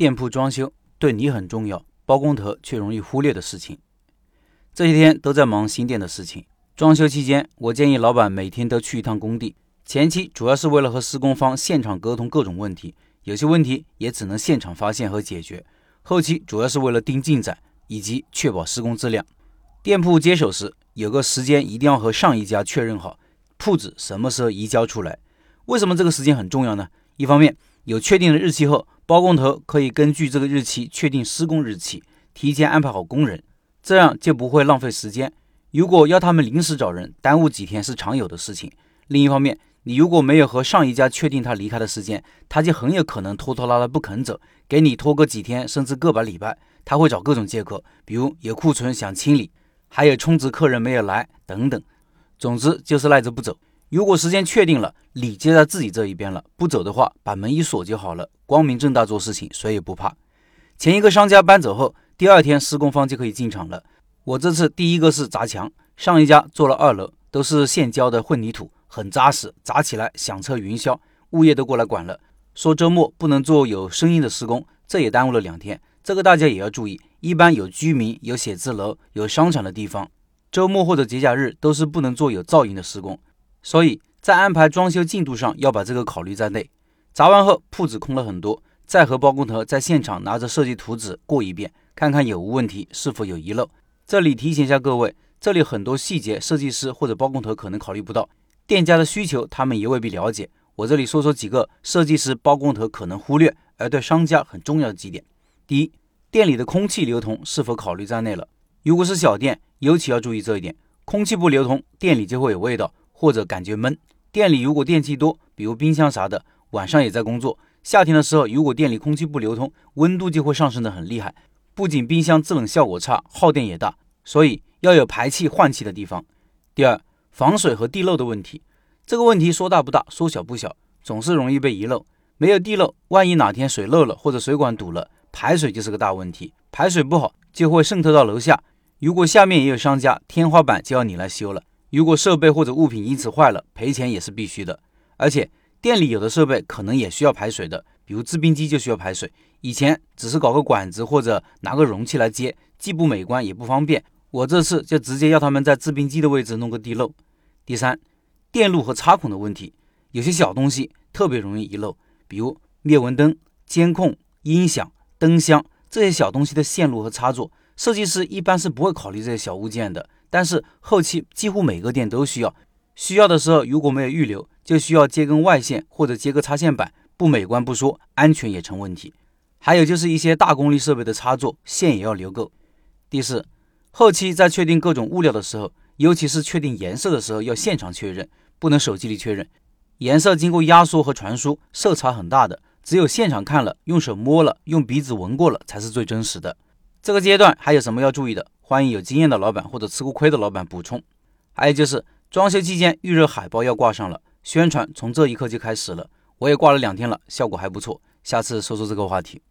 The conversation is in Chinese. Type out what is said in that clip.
店铺装修对你很重要，包工头却容易忽略的事情。这些天都在忙新店的事情。装修期间，我建议老板每天都去一趟工地。前期主要是为了和施工方现场沟通各种问题，有些问题也只能现场发现和解决。后期主要是为了盯进展以及确保施工质量。店铺接手时有个时间一定要和上一家确认好，铺子什么时候移交出来。为什么这个时间很重要呢？一方面有确定的日期后，包工头可以根据这个日期确定施工日期，提前安排好工人，这样就不会浪费时间。如果要他们临时找人，耽误几天是常有的事情。另一方面，你如果没有和上一家确定他离开的时间，他就很有可能拖拖拉拉不肯走，给你拖个几天，甚至个把礼拜。他会找各种借口，比如有库存想清理，还有充值客人没有来等等。总之就是赖着不走。如果时间确定了，理接在自己这一边了，不走的话，把门一锁就好了，光明正大做事情，谁也不怕。前一个商家搬走后，第二天施工方就可以进场了。我这次第一个是砸墙，上一家做了二楼，都是现浇的混凝土。很扎实，砸起来响彻云霄，物业都过来管了，说周末不能做有声音的施工，这也耽误了两天。这个大家也要注意，一般有居民、有写字楼、有商场的地方，周末或者节假日都是不能做有噪音的施工，所以在安排装修进度上要把这个考虑在内。砸完后铺子空了很多，再和包工头在现场拿着设计图纸过一遍，看看有无问题，是否有遗漏。这里提醒一下各位，这里很多细节设计师或者包工头可能考虑不到。店家的需求，他们也未必了解。我这里说说几个设计师、包工头可能忽略，而对商家很重要的几点。第一，店里的空气流通是否考虑在内了？如果是小店，尤其要注意这一点。空气不流通，店里就会有味道，或者感觉闷。店里如果电器多，比如冰箱啥的，晚上也在工作。夏天的时候，如果店里空气不流通，温度就会上升的很厉害。不仅冰箱制冷效果差，耗电也大，所以要有排气换气的地方。第二。防水和地漏的问题，这个问题说大不大，说小不小，总是容易被遗漏。没有地漏，万一哪天水漏了或者水管堵了，排水就是个大问题。排水不好，就会渗透到楼下。如果下面也有商家，天花板就要你来修了。如果设备或者物品因此坏了，赔钱也是必须的。而且店里有的设备可能也需要排水的，比如制冰机就需要排水。以前只是搞个管子或者拿个容器来接，既不美观也不方便。我这次就直接要他们在制冰机的位置弄个地漏。第三，电路和插孔的问题，有些小东西特别容易遗漏，比如灭蚊灯、监控、音响、灯箱这些小东西的线路和插座，设计师一般是不会考虑这些小物件的。但是后期几乎每个店都需要，需要的时候如果没有预留，就需要接根外线或者接个插线板，不美观不说，安全也成问题。还有就是一些大功率设备的插座线也要留够。第四。后期在确定各种物料的时候，尤其是确定颜色的时候，要现场确认，不能手机里确认。颜色经过压缩和传输，色差很大的，只有现场看了、用手摸了、用鼻子闻过了，才是最真实的。这个阶段还有什么要注意的？欢迎有经验的老板或者吃过亏的老板补充。还有就是装修期间预热海报要挂上了，宣传从这一刻就开始了。我也挂了两天了，效果还不错。下次说说这个话题。